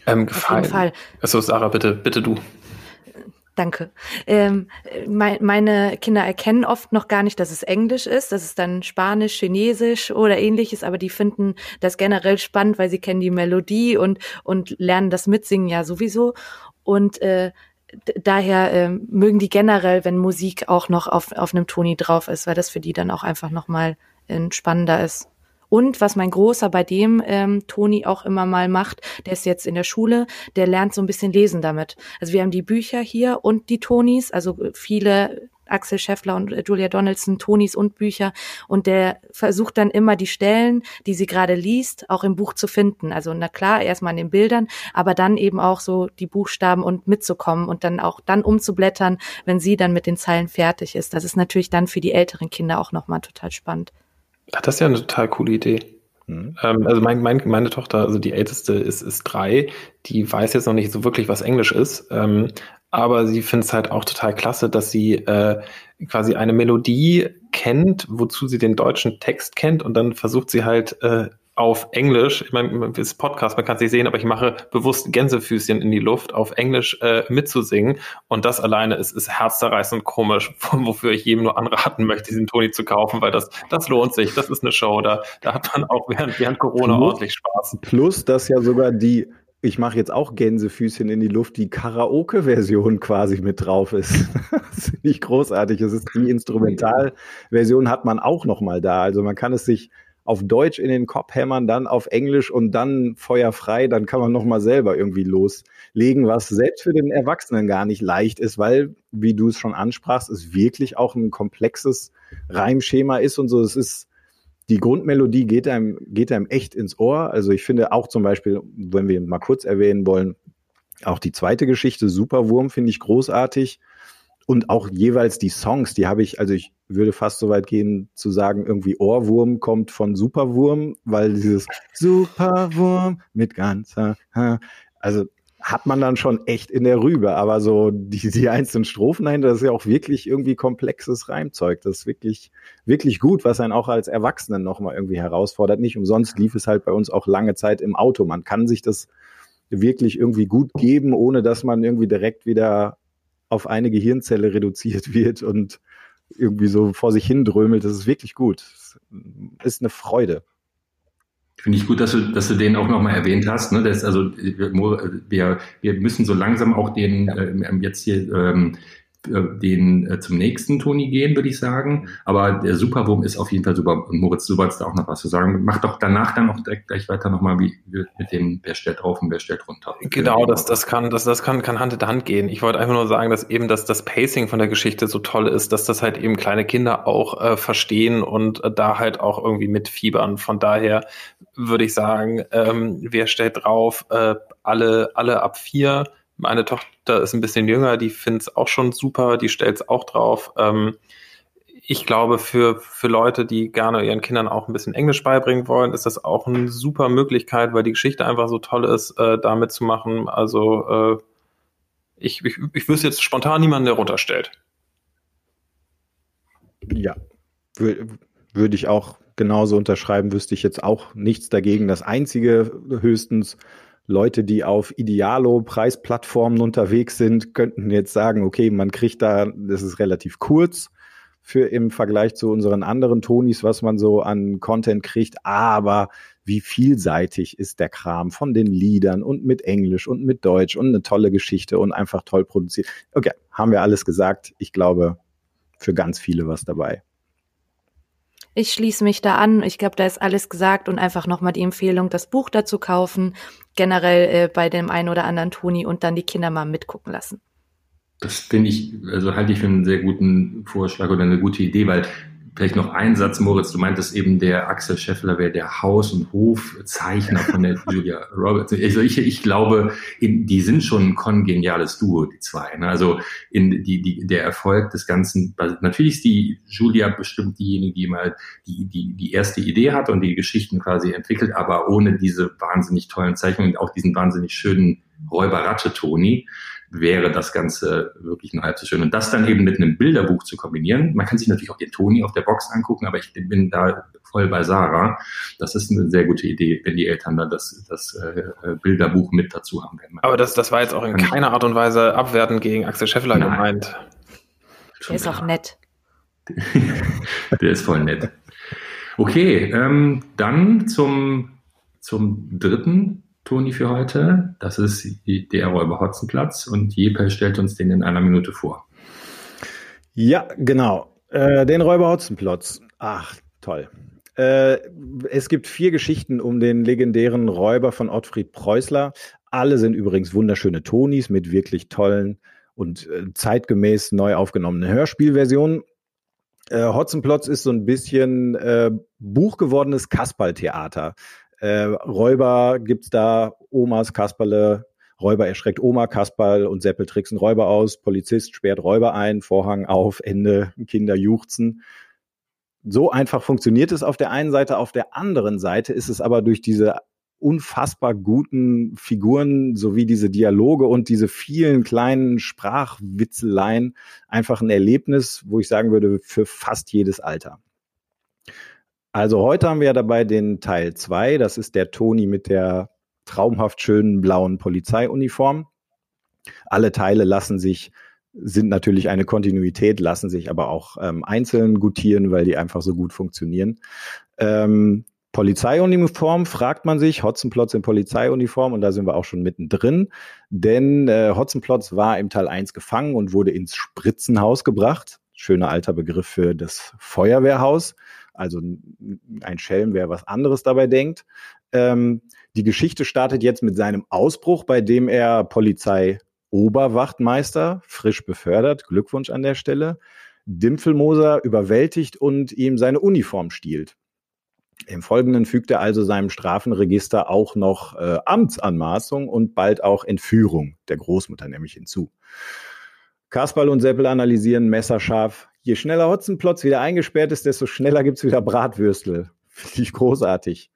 Ähm, gefallen. Auf jeden Fall. Achso, Sarah, bitte, bitte du. Danke. Ähm, mein, meine Kinder erkennen oft noch gar nicht, dass es Englisch ist. Das ist dann Spanisch, Chinesisch oder ähnliches, aber die finden das generell spannend, weil sie kennen die Melodie und, und lernen das Mitsingen ja sowieso. Und äh, daher äh, mögen die generell, wenn Musik auch noch auf, auf einem Toni drauf ist, weil das für die dann auch einfach nochmal äh, spannender ist. Und was mein Großer bei dem ähm, Toni auch immer mal macht, der ist jetzt in der Schule, der lernt so ein bisschen lesen damit. Also wir haben die Bücher hier und die Tonis, also viele Axel Scheffler und Julia Donaldson, Tonis und Bücher. Und der versucht dann immer die Stellen, die sie gerade liest, auch im Buch zu finden. Also na klar, erstmal in den Bildern, aber dann eben auch so die Buchstaben und mitzukommen und dann auch dann umzublättern, wenn sie dann mit den Zeilen fertig ist. Das ist natürlich dann für die älteren Kinder auch nochmal total spannend. Ach, das ist ja eine total coole Idee. Mhm. Ähm, also mein, mein, meine Tochter, also die älteste ist, ist drei, die weiß jetzt noch nicht so wirklich, was Englisch ist, ähm, aber sie findet es halt auch total klasse, dass sie äh, quasi eine Melodie kennt, wozu sie den deutschen Text kennt und dann versucht sie halt äh, auf Englisch, ich meine, das Podcast, man kann es nicht sehen, aber ich mache bewusst Gänsefüßchen in die Luft, auf Englisch äh, mitzusingen. Und das alleine ist, ist herzzerreißend komisch, wofür ich jedem nur anraten möchte, diesen Toni zu kaufen, weil das, das lohnt sich. Das ist eine Show. Da, da hat man auch während, während Corona plus, ordentlich Spaß. Plus, dass ja sogar die, ich mache jetzt auch Gänsefüßchen in die Luft, die Karaoke-Version quasi mit drauf ist. das ist nicht großartig. Es ist die Instrumentalversion hat man auch noch mal da. Also man kann es sich auf Deutsch in den Kopf hämmern, dann auf Englisch und dann feuerfrei, dann kann man noch mal selber irgendwie loslegen, was selbst für den Erwachsenen gar nicht leicht ist, weil, wie du es schon ansprachst, es wirklich auch ein komplexes Reimschema ist und so. Es ist die Grundmelodie geht einem, geht einem echt ins Ohr. Also ich finde auch zum Beispiel, wenn wir mal kurz erwähnen wollen, auch die zweite Geschichte, Superwurm, finde ich großartig und auch jeweils die Songs, die habe ich, also ich würde fast so weit gehen zu sagen, irgendwie Ohrwurm kommt von Superwurm, weil dieses Superwurm mit ganzer, also hat man dann schon echt in der Rübe, aber so die, die einzelnen Strophen dahinter, das ist ja auch wirklich irgendwie komplexes Reimzeug. Das ist wirklich, wirklich gut, was einen auch als Erwachsenen nochmal irgendwie herausfordert. Nicht umsonst lief es halt bei uns auch lange Zeit im Auto. Man kann sich das wirklich irgendwie gut geben, ohne dass man irgendwie direkt wieder auf eine Gehirnzelle reduziert wird und irgendwie so vor sich hin drömelt. Das ist wirklich gut. Das ist eine Freude. Finde ich gut, dass du, dass du den auch nochmal erwähnt hast. Ne? Das, also wir, wir müssen so langsam auch den äh, jetzt hier ähm, äh, den äh, zum nächsten Toni gehen, würde ich sagen. Aber der Superwurm ist auf jeden Fall super. Und Moritz, du wolltest da auch noch was zu sagen. Mach doch danach dann auch direkt gleich weiter nochmal wie mit dem, wer stellt drauf und wer stellt runter. Genau, das, das kann, das, das kann, kann Hand in Hand gehen. Ich wollte einfach nur sagen, dass eben das, das Pacing von der Geschichte so toll ist, dass das halt eben kleine Kinder auch äh, verstehen und äh, da halt auch irgendwie mitfiebern. Von daher würde ich sagen, ähm, wer stellt drauf, äh, alle, alle ab vier meine Tochter ist ein bisschen jünger, die findet es auch schon super, die stellt es auch drauf. Ähm, ich glaube, für, für Leute, die gerne ihren Kindern auch ein bisschen Englisch beibringen wollen, ist das auch eine super Möglichkeit, weil die Geschichte einfach so toll ist, äh, da mitzumachen. Also äh, ich, ich, ich wüsste jetzt spontan niemanden, der runterstellt. Ja, würde ich auch genauso unterschreiben, wüsste ich jetzt auch nichts dagegen. Das Einzige höchstens, Leute, die auf Idealo-Preisplattformen unterwegs sind, könnten jetzt sagen, okay, man kriegt da, das ist relativ kurz für im Vergleich zu unseren anderen Tonis, was man so an Content kriegt, aber wie vielseitig ist der Kram von den Liedern und mit Englisch und mit Deutsch und eine tolle Geschichte und einfach toll produziert. Okay, haben wir alles gesagt. Ich glaube, für ganz viele was dabei. Ich schließe mich da an. Ich glaube, da ist alles gesagt und einfach nochmal die Empfehlung, das Buch dazu kaufen, generell äh, bei dem einen oder anderen Toni und dann die Kinder mal mitgucken lassen. Das finde ich, also halte ich für einen sehr guten Vorschlag oder eine gute Idee, weil Vielleicht noch ein Satz, Moritz. Du meintest eben, der Axel Scheffler wäre der Haus- und Hofzeichner von der Julia Roberts. Also ich, ich glaube, in, die sind schon ein kongeniales Duo, die zwei. Ne? Also in die, die, der Erfolg des Ganzen, natürlich ist die Julia bestimmt diejenige, die mal die, die, die erste Idee hat und die Geschichten quasi entwickelt, aber ohne diese wahnsinnig tollen Zeichnungen und auch diesen wahnsinnig schönen Räuber-Ratte-Toni wäre das Ganze wirklich nur halb so schön. Und das dann eben mit einem Bilderbuch zu kombinieren. Man kann sich natürlich auch den Toni auf der Box angucken, aber ich bin da voll bei Sarah. Das ist eine sehr gute Idee, wenn die Eltern da das, das äh, Bilderbuch mit dazu haben werden. Aber das, das war jetzt auch in keiner Art und Weise abwertend gegen Axel Scheffler Nein. gemeint. Der ist auch nett. der ist voll nett. Okay, ähm, dann zum, zum dritten Toni, für heute. Das ist der Räuber Hotzenplatz und Jepe stellt uns den in einer Minute vor. Ja, genau. Äh, den Räuber Hotzenplotz. Ach, toll. Äh, es gibt vier Geschichten um den legendären Räuber von Ottfried Preußler. Alle sind übrigens wunderschöne Tonis mit wirklich tollen und äh, zeitgemäß neu aufgenommenen Hörspielversionen. Äh, Hotzenplotz ist so ein bisschen äh, Buch gewordenes Kasperltheater. Äh, Räuber gibt's da, Omas Kasperle, Räuber erschreckt Oma Kasperl und Seppel tricksen Räuber aus, Polizist sperrt Räuber ein, Vorhang auf, Ende, Kinder juchzen. So einfach funktioniert es auf der einen Seite, auf der anderen Seite ist es aber durch diese unfassbar guten Figuren sowie diese Dialoge und diese vielen kleinen Sprachwitzeleien einfach ein Erlebnis, wo ich sagen würde, für fast jedes Alter. Also heute haben wir ja dabei den Teil 2. Das ist der Toni mit der traumhaft schönen blauen Polizeiuniform. Alle Teile lassen sich, sind natürlich eine Kontinuität, lassen sich aber auch ähm, einzeln gutieren, weil die einfach so gut funktionieren. Ähm, Polizeiuniform fragt man sich, Hotzenplotz in Polizeiuniform und da sind wir auch schon mittendrin, denn äh, Hotzenplotz war im Teil 1 gefangen und wurde ins Spritzenhaus gebracht. Schöner alter Begriff für das Feuerwehrhaus. Also ein Schelm, wer was anderes dabei denkt. Ähm, die Geschichte startet jetzt mit seinem Ausbruch, bei dem er Polizei Oberwachtmeister, frisch befördert, Glückwunsch an der Stelle, Dimpfelmoser überwältigt und ihm seine Uniform stiehlt. Im Folgenden fügt er also seinem Strafenregister auch noch äh, Amtsanmaßung und bald auch Entführung der Großmutter nämlich hinzu. Kasperl und Seppel analysieren messerscharf. Je schneller Hotzenplotz wieder eingesperrt ist, desto schneller gibt's wieder Bratwürstel. Finde ich großartig.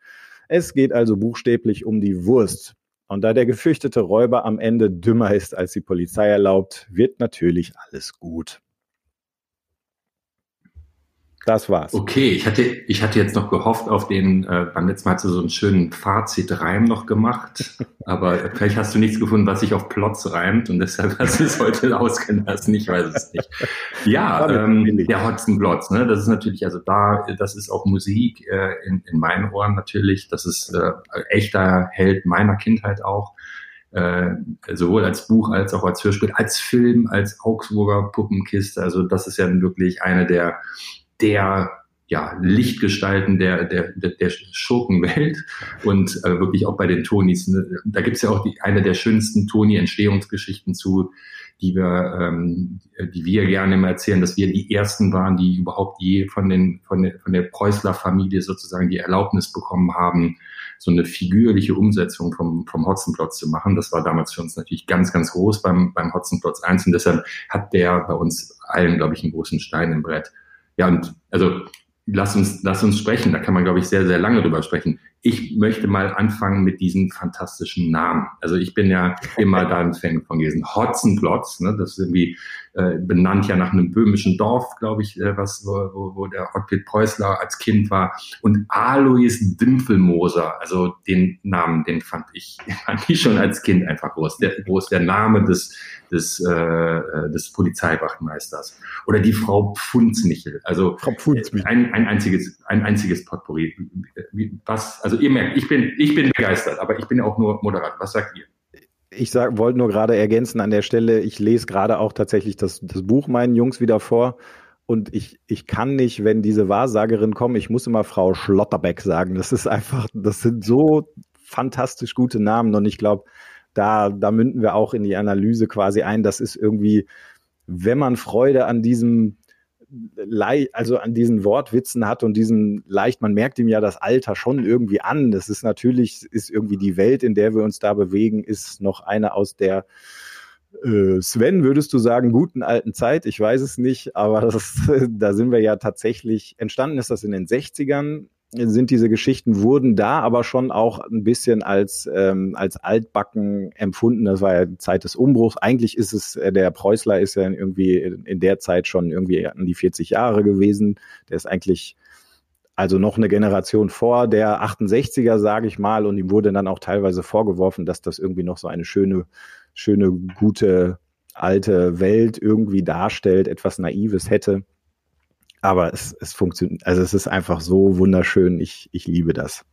Es geht also buchstäblich um die Wurst. Und da der gefürchtete Räuber am Ende dümmer ist, als die Polizei erlaubt, wird natürlich alles gut. Das war's. Okay, ich hatte, ich hatte jetzt noch gehofft auf den, äh, beim letzten Mal hast du so einen schönen Fazit-Reim noch gemacht, aber vielleicht hast du nichts gefunden, was sich auf Plots reimt und deshalb hast du es heute ausgelassen, ich weiß es nicht. Ja, ähm, der Hotzenplotz, ne, das ist natürlich, also da, das ist auch Musik äh, in, in meinen Ohren natürlich, das ist äh, echter Held meiner Kindheit auch. Äh, sowohl als Buch als auch als Hörspiel, als Film, als Augsburger Puppenkiste. Also das ist ja wirklich eine der der ja, Lichtgestalten der, der, der Schurkenwelt und äh, wirklich auch bei den Tonis. Ne, da gibt's ja auch die, eine der schönsten Toni-Entstehungsgeschichten zu, die wir, ähm, die wir gerne immer erzählen, dass wir die ersten waren, die überhaupt je von, den, von, der, von der Preußler-Familie sozusagen die Erlaubnis bekommen haben, so eine figürliche Umsetzung vom, vom Hotzenplotz zu machen. Das war damals für uns natürlich ganz, ganz groß beim, beim Hotzenplotz 1 und deshalb hat der bei uns allen, glaube ich, einen großen Stein im Brett. Ja, und also lass uns, lass uns sprechen. Da kann man, glaube ich, sehr, sehr lange drüber sprechen. Ich möchte mal anfangen mit diesen fantastischen Namen. Also ich bin ja immer da ein Fan von gewesen. Hotzenplotz, ne, das ist irgendwie äh, benannt ja nach einem böhmischen Dorf, glaube ich, äh, was, wo, wo, wo der Ottfried Preußler als Kind war. Und Alois Dimpfelmoser, also den Namen, den fand ich, fand ich schon als Kind einfach groß. Der, groß der Name des, des, äh, äh des Polizeiwachtmeisters. Oder die Frau Pfunzmichel. Also Frau Pfunzmichel. Ein, ein einziges, ein einziges Potpourri. Was, also ihr merkt, ich bin, ich bin begeistert, aber ich bin auch nur moderat. Was sagt ihr? Ich wollte nur gerade ergänzen an der Stelle, ich lese gerade auch tatsächlich das, das Buch meinen Jungs wieder vor. Und ich, ich kann nicht, wenn diese Wahrsagerin kommt, ich muss immer Frau Schlotterbeck sagen. Das ist einfach, das sind so fantastisch gute Namen. Und ich glaube, da, da münden wir auch in die Analyse quasi ein. Das ist irgendwie, wenn man Freude an diesem, also an diesen Wortwitzen hat und diesen leicht, man merkt ihm ja das Alter schon irgendwie an. Das ist natürlich, ist irgendwie die Welt, in der wir uns da bewegen, ist noch eine aus der äh, Sven, würdest du sagen, guten alten Zeit? Ich weiß es nicht, aber das, da sind wir ja tatsächlich, entstanden ist das in den 60ern, sind diese Geschichten, wurden da aber schon auch ein bisschen als, ähm, als altbacken empfunden. Das war ja die Zeit des Umbruchs. Eigentlich ist es, äh, der Preußler ist ja irgendwie in der Zeit schon irgendwie an die 40 Jahre gewesen. Der ist eigentlich also noch eine Generation vor der 68er, sage ich mal, und ihm wurde dann auch teilweise vorgeworfen, dass das irgendwie noch so eine schöne, schöne, gute alte Welt irgendwie darstellt, etwas Naives hätte. Aber es, es funktioniert, also es ist einfach so wunderschön. Ich, ich liebe das.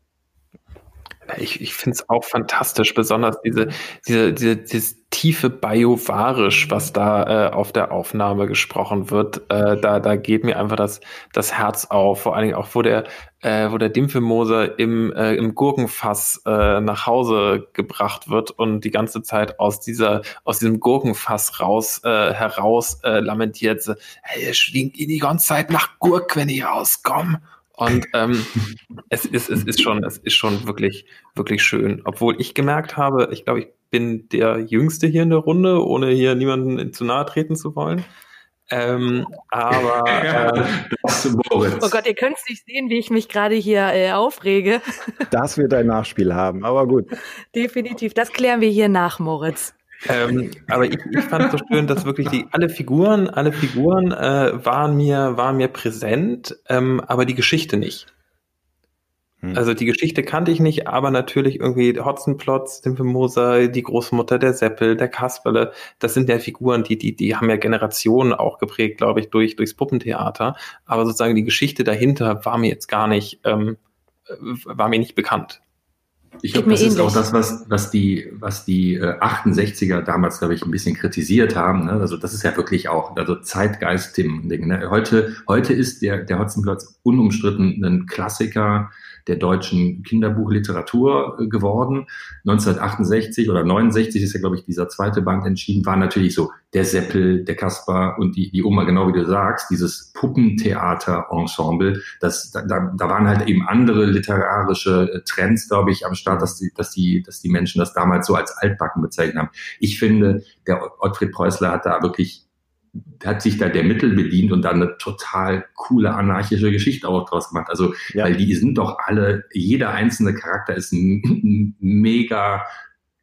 Ich, ich finde es auch fantastisch, besonders diese, diese, diese, dieses tiefe Biovarisch, was da äh, auf der Aufnahme gesprochen wird. Äh, da, da geht mir einfach das, das Herz auf. Vor allen Dingen auch, wo der, äh, wo der Dimpfelmoser im, äh, im Gurkenfass äh, nach Hause gebracht wird und die ganze Zeit aus dieser, aus diesem Gurkenfass raus, äh, heraus äh, lamentiert. Hey, schwingt die ganze Zeit nach Gurk, wenn ich rauskomme. Und ähm, es, ist, es ist schon, es ist schon wirklich, wirklich schön. Obwohl ich gemerkt habe, ich glaube, ich bin der Jüngste hier in der Runde, ohne hier niemanden zu nahe treten zu wollen. Ähm, aber äh, oh Gott, ihr könnt nicht sehen, wie ich mich gerade hier äh, aufrege. Das wird ein Nachspiel haben, aber gut. Definitiv, das klären wir hier nach, Moritz. Ähm, aber ich, ich fand so schön, dass wirklich die alle Figuren, alle Figuren äh, waren mir waren mir präsent, ähm, aber die Geschichte nicht. Hm. Also die Geschichte kannte ich nicht, aber natürlich irgendwie Hotzenplotz, Nymphemosa, die Großmutter, der Seppel, der Kasperle, das sind ja Figuren, die, die, die haben ja Generationen auch geprägt, glaube ich, durch, durchs Puppentheater. Aber sozusagen die Geschichte dahinter war mir jetzt gar nicht, ähm, war mir nicht bekannt. Ich glaube, das ist auch das, was, was die, was die äh, 68er damals, glaube ich, ein bisschen kritisiert haben. Ne? Also das ist ja wirklich auch, also Zeitgeist-Ding. Ne? Heute, heute ist der, der Hotzenplotz unumstritten ein Klassiker der deutschen Kinderbuchliteratur äh, geworden. 1968 oder 69 ist ja, glaube ich, dieser zweite Band entschieden, war natürlich so der Seppel, der Kaspar und die, die Oma, genau wie du sagst, dieses Puppentheater-Ensemble, das, da, da waren halt eben andere literarische äh, Trends, glaube ich, am Start, dass die, dass die, dass die Menschen das damals so als altbacken bezeichnet haben. Ich finde, der Ottfried Preußler hat da wirklich hat sich da der Mittel bedient und dann eine total coole anarchische Geschichte auch draus gemacht. Also, ja. weil die sind doch alle, jeder einzelne Charakter ist mega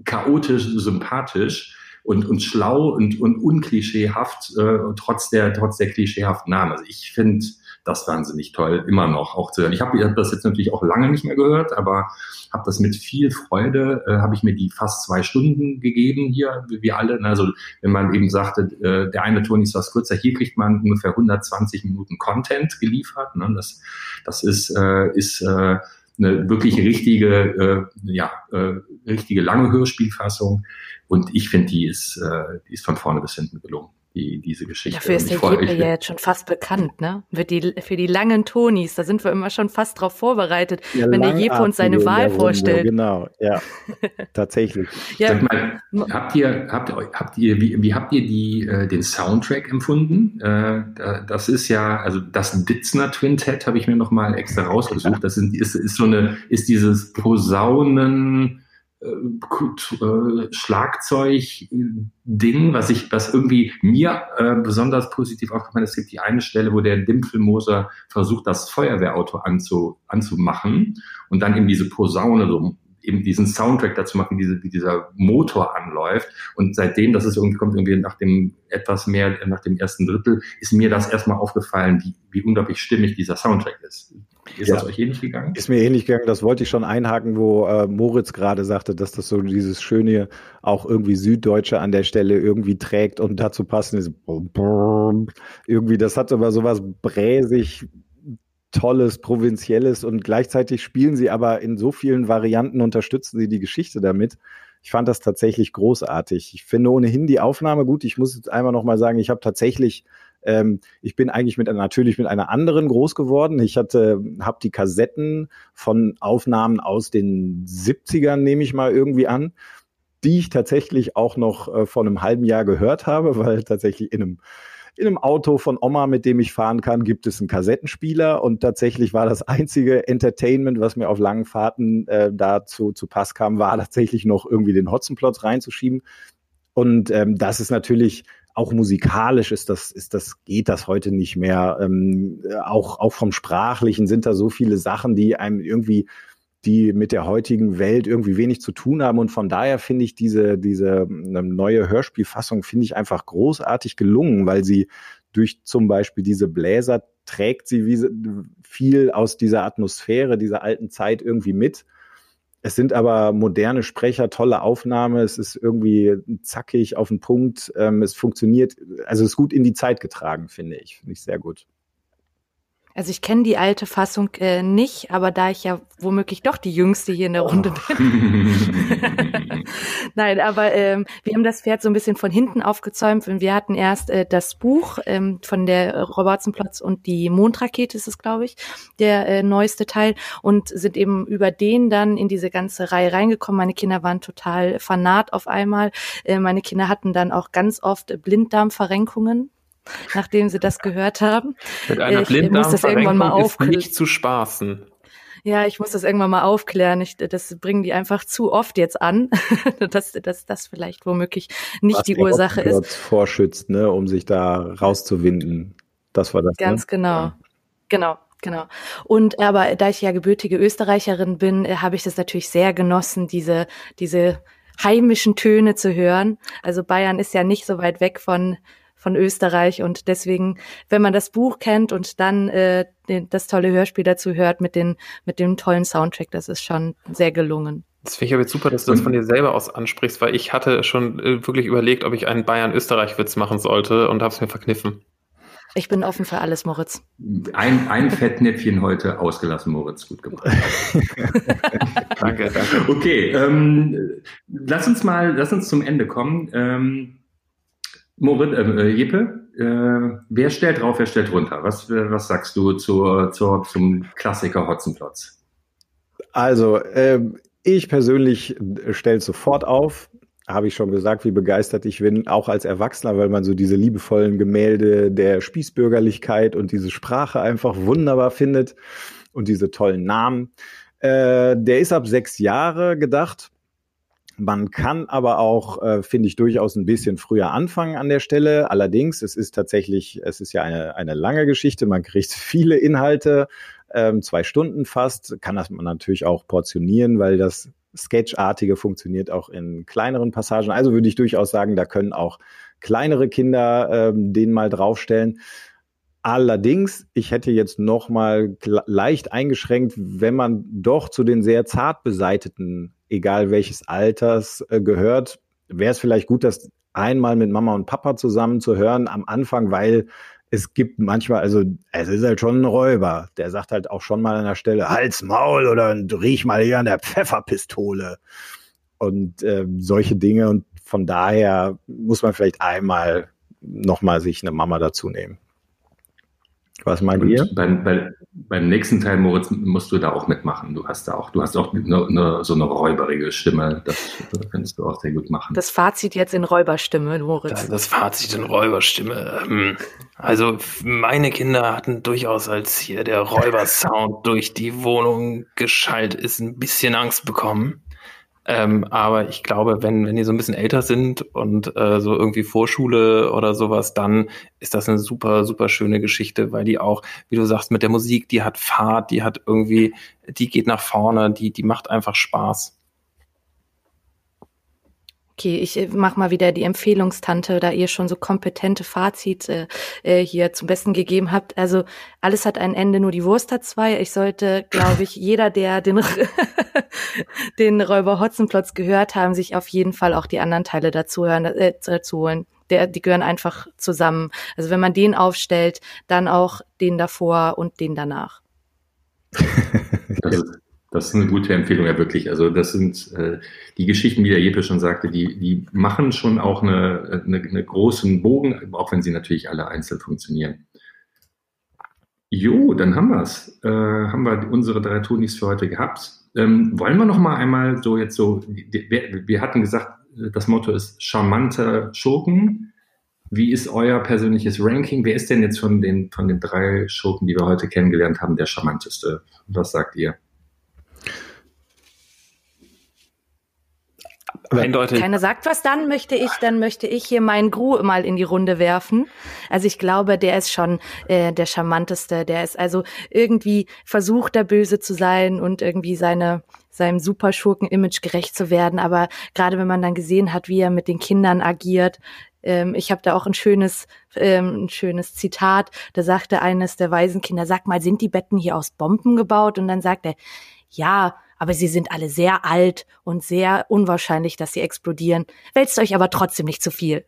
chaotisch, sympathisch und, und schlau und, und unklischeehaft, äh, trotz der, trotz der klischeehaften Namen. Also ich finde, das wahnsinnig toll, immer noch auch zu hören. Ich habe hab das jetzt natürlich auch lange nicht mehr gehört, aber habe das mit viel Freude, äh, habe ich mir die fast zwei Stunden gegeben hier, wie wir alle. Also wenn man eben sagte, äh, der eine Ton ist was kürzer, hier kriegt man ungefähr 120 Minuten Content geliefert. Ne? Das, das ist, äh, ist äh, eine wirklich richtige, äh, ja, äh, richtige lange Hörspielfassung. Und ich finde, die ist, äh, die ist von vorne bis hinten gelungen die, diese Geschichte. Dafür ist der Jeppe ja jetzt schon fast bekannt, ne? Für die, für die langen Tonis, da sind wir immer schon fast drauf vorbereitet, ja, wenn der Jeppe uns seine Wahl vorstellt. Genau, ja, tatsächlich. ja. Sag mal, habt ihr, habt, habt ihr, wie, wie habt ihr die, äh, den Soundtrack empfunden? Äh, das ist ja, also das Ditzner Twintet habe ich mir nochmal extra rausgesucht. Das sind, ist, ist so eine, ist dieses Posaunen, Schlagzeug-Ding, was ich, was irgendwie mir äh, besonders positiv aufgefallen ist. Es gibt die eine Stelle, wo der Dimpfelmoser versucht, das Feuerwehrauto anzu, anzumachen und dann eben diese Posaune so eben diesen Soundtrack dazu machen, wie, diese, wie dieser Motor anläuft. Und seitdem, das ist irgendwie, kommt irgendwie nach dem etwas mehr, nach dem ersten Drittel, ist mir das erstmal aufgefallen, wie, wie unglaublich stimmig dieser Soundtrack ist. Ist ja. das euch ähnlich gegangen? Ist mir ähnlich gegangen. Das wollte ich schon einhaken, wo äh, Moritz gerade sagte, dass das so dieses schöne, auch irgendwie Süddeutsche an der Stelle irgendwie trägt und dazu passen ist. Irgendwie, das hat aber sowas bräsig, tolles, provinzielles und gleichzeitig spielen sie aber in so vielen Varianten, unterstützen sie die Geschichte damit. Ich fand das tatsächlich großartig. Ich finde ohnehin die Aufnahme gut. Ich muss jetzt einmal noch mal sagen, ich habe tatsächlich ähm, ich bin eigentlich mit natürlich mit einer anderen groß geworden. Ich hatte, habe die Kassetten von Aufnahmen aus den 70ern, nehme ich mal irgendwie an, die ich tatsächlich auch noch äh, vor einem halben Jahr gehört habe, weil tatsächlich in einem in einem Auto von Oma, mit dem ich fahren kann, gibt es einen Kassettenspieler und tatsächlich war das einzige Entertainment, was mir auf langen Fahrten äh, dazu zu Pass kam, war tatsächlich noch irgendwie den Hotzenplotz reinzuschieben. Und ähm, das ist natürlich auch musikalisch ist das, ist das, geht das heute nicht mehr. Ähm, auch, auch vom Sprachlichen sind da so viele Sachen, die einem irgendwie, die mit der heutigen Welt irgendwie wenig zu tun haben. Und von daher finde ich diese, diese ähm, neue Hörspielfassung finde ich einfach großartig gelungen, weil sie durch zum Beispiel diese Bläser trägt sie wie, viel aus dieser Atmosphäre dieser alten Zeit irgendwie mit es sind aber moderne Sprecher, tolle Aufnahme, es ist irgendwie zackig auf den Punkt, ähm, es funktioniert, also es ist gut in die Zeit getragen, finde ich. Finde ich sehr gut. Also ich kenne die alte Fassung äh, nicht, aber da ich ja womöglich doch die Jüngste hier in der Runde oh. bin. Nein, aber ähm, wir haben das Pferd so ein bisschen von hinten aufgezäumt und wir hatten erst äh, das Buch ähm, von der Robertsenplatz und die Mondrakete ist es, glaube ich, der äh, neueste Teil und sind eben über den dann in diese ganze Reihe reingekommen. Meine Kinder waren total fanat auf einmal. Äh, meine Kinder hatten dann auch ganz oft Blinddarmverrenkungen nachdem sie das gehört haben. Mit einer ich muss das irgendwann mal aufklären. nicht zu spaßen. Ja, ich muss das irgendwann mal aufklären. Ich, das bringen die einfach zu oft jetzt an, dass, dass das vielleicht womöglich nicht Was die Ursache ist. vorschützt, ne, um sich da rauszuwinden. Das war das. Ne? Ganz ne? genau. Ja. Genau. Genau. Und aber da ich ja gebürtige Österreicherin bin, äh, habe ich das natürlich sehr genossen, diese, diese heimischen Töne zu hören. Also Bayern ist ja nicht so weit weg von von Österreich und deswegen, wenn man das Buch kennt und dann äh, den, das tolle Hörspiel dazu hört mit den mit dem tollen Soundtrack, das ist schon sehr gelungen. Das finde ich aber jetzt super, dass du das von dir selber aus ansprichst, weil ich hatte schon äh, wirklich überlegt, ob ich einen Bayern-Österreich-Witz machen sollte und habe es mir verkniffen. Ich bin offen für alles, Moritz. Ein, ein Fettnäpfchen heute ausgelassen, Moritz. Gut gemacht. danke, danke. Okay, ähm, lass uns mal, lass uns zum Ende kommen. Ähm, Moritz, äh, Jeppe, äh, wer stellt drauf, wer stellt runter? Was, äh, was sagst du zur, zur, zum Klassiker Hotzenplotz? Also, ähm, ich persönlich stelle sofort auf habe ich schon gesagt, wie begeistert ich bin, auch als Erwachsener, weil man so diese liebevollen Gemälde der Spießbürgerlichkeit und diese Sprache einfach wunderbar findet und diese tollen Namen. Äh, der ist ab sechs Jahre gedacht. Man kann aber auch, äh, finde ich, durchaus ein bisschen früher anfangen an der Stelle. Allerdings, es ist tatsächlich, es ist ja eine, eine lange Geschichte. Man kriegt viele Inhalte, ähm, zwei Stunden fast. Kann das man natürlich auch portionieren, weil das Sketchartige funktioniert auch in kleineren Passagen. Also würde ich durchaus sagen, da können auch kleinere Kinder ähm, den mal draufstellen. Allerdings, ich hätte jetzt noch mal leicht eingeschränkt, wenn man doch zu den sehr zart beseiteten, egal welches Alters, äh, gehört, wäre es vielleicht gut, das einmal mit Mama und Papa zusammen zu hören am Anfang, weil es gibt manchmal, also es ist halt schon ein Räuber. Der sagt halt auch schon mal an der Stelle, Hals, Maul oder riech mal hier an der Pfefferpistole. Und äh, solche Dinge. Und von daher muss man vielleicht einmal nochmal sich eine Mama dazu nehmen. Was meint ihr? Beim, bei, beim nächsten Teil, Moritz, musst du da auch mitmachen. Du hast da auch, du hast auch eine, eine, so eine räuberige Stimme. Das kannst du auch sehr gut machen. Das Fazit jetzt in Räuberstimme, Moritz. Das, das Fazit in Räuberstimme. Ähm, also meine Kinder hatten durchaus, als hier der Räubersound durch die Wohnung geschallt ist, ein bisschen Angst bekommen. Ähm, aber ich glaube, wenn, wenn die so ein bisschen älter sind und äh, so irgendwie Vorschule oder sowas, dann ist das eine super, super schöne Geschichte, weil die auch, wie du sagst, mit der Musik, die hat Fahrt, die hat irgendwie, die geht nach vorne, die, die macht einfach Spaß. Okay, ich äh, mach mal wieder die Empfehlungstante, da ihr schon so kompetente Fazite äh, hier zum Besten gegeben habt. Also alles hat ein Ende, nur die Wurst hat zwei. Ich sollte, glaube ich, jeder, der den, den Räuber Hotzenplotz gehört haben, sich auf jeden Fall auch die anderen Teile dazu, hören, äh, dazu holen. Der, die gehören einfach zusammen. Also wenn man den aufstellt, dann auch den davor und den danach. Das ist, das ist eine gute Empfehlung, ja wirklich. Also das sind äh, die Geschichten, wie der Jeppe schon sagte, die, die machen schon auch eine, eine, eine großen Bogen, auch wenn sie natürlich alle einzeln funktionieren. Jo, dann haben wir's. Äh, haben wir unsere drei Tonis für heute gehabt. Ähm, wollen wir noch mal einmal so jetzt so, wir, wir hatten gesagt, das Motto ist charmanter Schurken. Wie ist euer persönliches Ranking? Wer ist denn jetzt von den, von den drei Schurken, die wir heute kennengelernt haben, der charmanteste? Was sagt ihr? Eindeutig. Keiner sagt was, dann möchte ich, dann möchte ich hier meinen Gru mal in die Runde werfen. Also ich glaube, der ist schon äh, der charmanteste. Der ist also irgendwie versucht, der Böse zu sein und irgendwie seine seinem Superschurken-Image gerecht zu werden. Aber gerade wenn man dann gesehen hat, wie er mit den Kindern agiert, ähm, ich habe da auch ein schönes, ähm, ein schönes Zitat. Da sagte eines der Waisenkinder: "Sag mal, sind die Betten hier aus Bomben gebaut?" Und dann sagt er: "Ja." Aber sie sind alle sehr alt und sehr unwahrscheinlich, dass sie explodieren. Wälzt euch aber trotzdem nicht zu viel.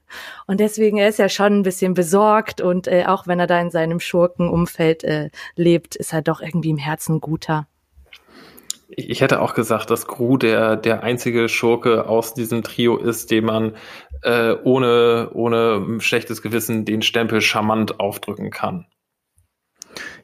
Und deswegen er ist er schon ein bisschen besorgt und äh, auch wenn er da in seinem Schurkenumfeld äh, lebt, ist er doch irgendwie im Herzen guter. Ich hätte auch gesagt, dass Gru der, der einzige Schurke aus diesem Trio ist, dem man äh, ohne, ohne schlechtes Gewissen den Stempel charmant aufdrücken kann.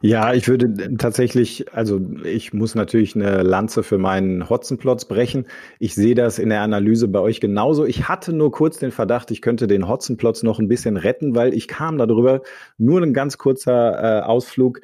Ja, ich würde tatsächlich, also ich muss natürlich eine Lanze für meinen Hotzenplotz brechen. Ich sehe das in der Analyse bei euch genauso. Ich hatte nur kurz den Verdacht, ich könnte den Hotzenplotz noch ein bisschen retten, weil ich kam darüber, nur ein ganz kurzer äh, Ausflug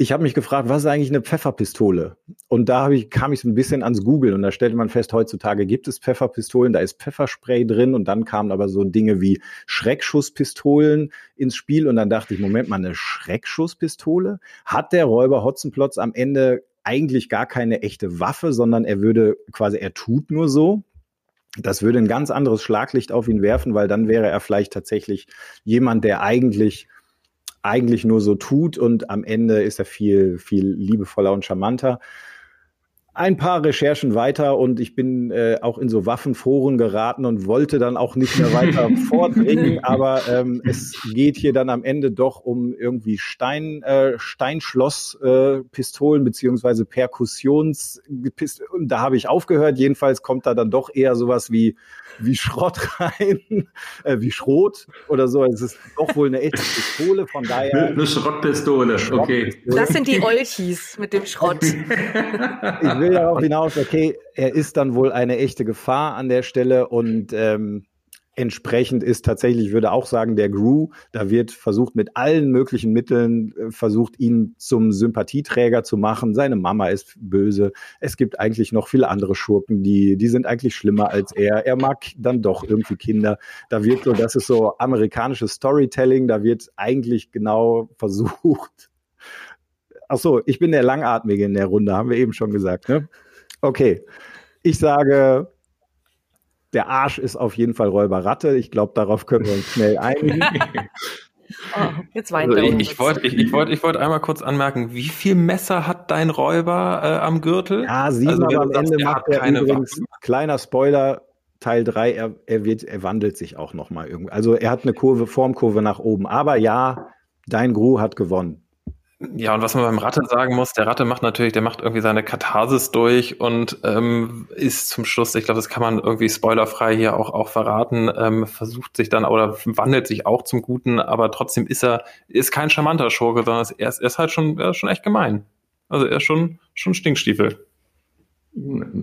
ich habe mich gefragt, was ist eigentlich eine Pfefferpistole? Und da ich, kam ich so ein bisschen ans Google und da stellte man fest, heutzutage gibt es Pfefferpistolen, da ist Pfefferspray drin und dann kamen aber so Dinge wie Schreckschusspistolen ins Spiel und dann dachte ich, Moment mal, eine Schreckschusspistole? Hat der Räuber Hotzenplotz am Ende eigentlich gar keine echte Waffe, sondern er würde quasi, er tut nur so? Das würde ein ganz anderes Schlaglicht auf ihn werfen, weil dann wäre er vielleicht tatsächlich jemand, der eigentlich eigentlich nur so tut und am Ende ist er viel, viel liebevoller und charmanter ein paar Recherchen weiter und ich bin äh, auch in so Waffenforen geraten und wollte dann auch nicht mehr weiter vordringen, aber ähm, es geht hier dann am Ende doch um irgendwie Stein, äh, Steinschlosspistolen äh, beziehungsweise Perkussionspistolen. Da habe ich aufgehört. Jedenfalls kommt da dann doch eher sowas wie wie Schrott rein, äh, wie Schrot oder so. Es ist doch wohl eine echte Pistole, von daher. Eine Schrottpistole, okay. Das sind die Olchis mit dem Schrott. ich will darauf hinaus, okay, er ist dann wohl eine echte Gefahr an der Stelle und ähm, entsprechend ist tatsächlich, würde auch sagen, der Gru, da wird versucht mit allen möglichen Mitteln, äh, versucht ihn zum Sympathieträger zu machen. Seine Mama ist böse. Es gibt eigentlich noch viele andere Schurken, die, die sind eigentlich schlimmer als er. Er mag dann doch irgendwie Kinder. Da wird so, das ist so amerikanisches Storytelling, da wird eigentlich genau versucht. Ach so, ich bin der Langatmige in der Runde, haben wir eben schon gesagt, ne? Okay. Ich sage, der Arsch ist auf jeden Fall Räuberratte. Ich glaube, darauf können wir uns schnell einigen. Oh, jetzt weint also ich, ich wollte ich, ich wollt, ich wollt einmal kurz anmerken, wie viel Messer hat dein Räuber äh, am Gürtel? Ja, sieben, also, aber am Ende macht er übrigens, Waffen. kleiner Spoiler, Teil 3, er, er, wird, er wandelt sich auch nochmal irgendwie. Also er hat eine Kurve, Formkurve nach oben. Aber ja, dein Gru hat gewonnen. Ja, und was man beim Ratte sagen muss, der Ratte macht natürlich, der macht irgendwie seine Katharsis durch und ähm, ist zum Schluss, ich glaube, das kann man irgendwie spoilerfrei hier auch, auch verraten, ähm, versucht sich dann oder wandelt sich auch zum Guten, aber trotzdem ist er, ist kein charmanter Schurke, sondern er ist, er ist halt schon, er ist schon echt gemein. Also er ist schon, schon Stinkstiefel.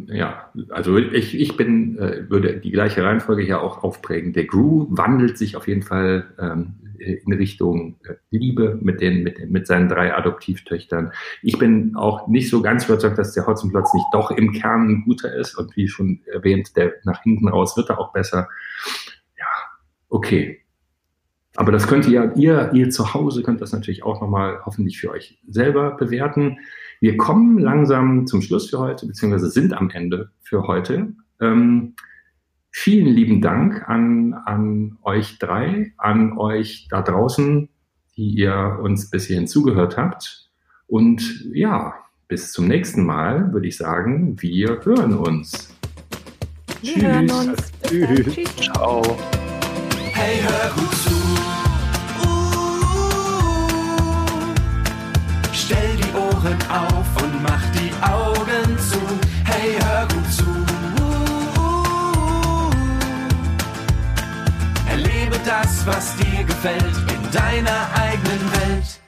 Ja, also ich, ich bin, äh, würde die gleiche Reihenfolge hier auch aufprägen. Der Gru wandelt sich auf jeden Fall ähm, in Richtung äh, Liebe mit, den, mit, mit seinen drei Adoptivtöchtern. Ich bin auch nicht so ganz überzeugt, dass der Hotzenplotz nicht doch im Kern ein guter ist und wie schon erwähnt, der nach hinten raus wird er auch besser. Ja, okay. Aber das könnt ihr, ihr, ihr zu Hause könnt das natürlich auch nochmal hoffentlich für euch selber bewerten. Wir kommen langsam zum Schluss für heute, beziehungsweise sind am Ende für heute. Ähm, vielen lieben Dank an, an euch drei, an euch da draußen, die ihr uns bis hierhin zugehört habt. Und ja, bis zum nächsten Mal würde ich sagen, wir hören uns. Wir Tschüss. hören uns. Tschüss. Tschüss. Ciao. Hey, hör gut zu. Ohren auf und mach die Augen zu. Hey, hör gut zu. das, was dir gefällt, in deiner eigenen Welt.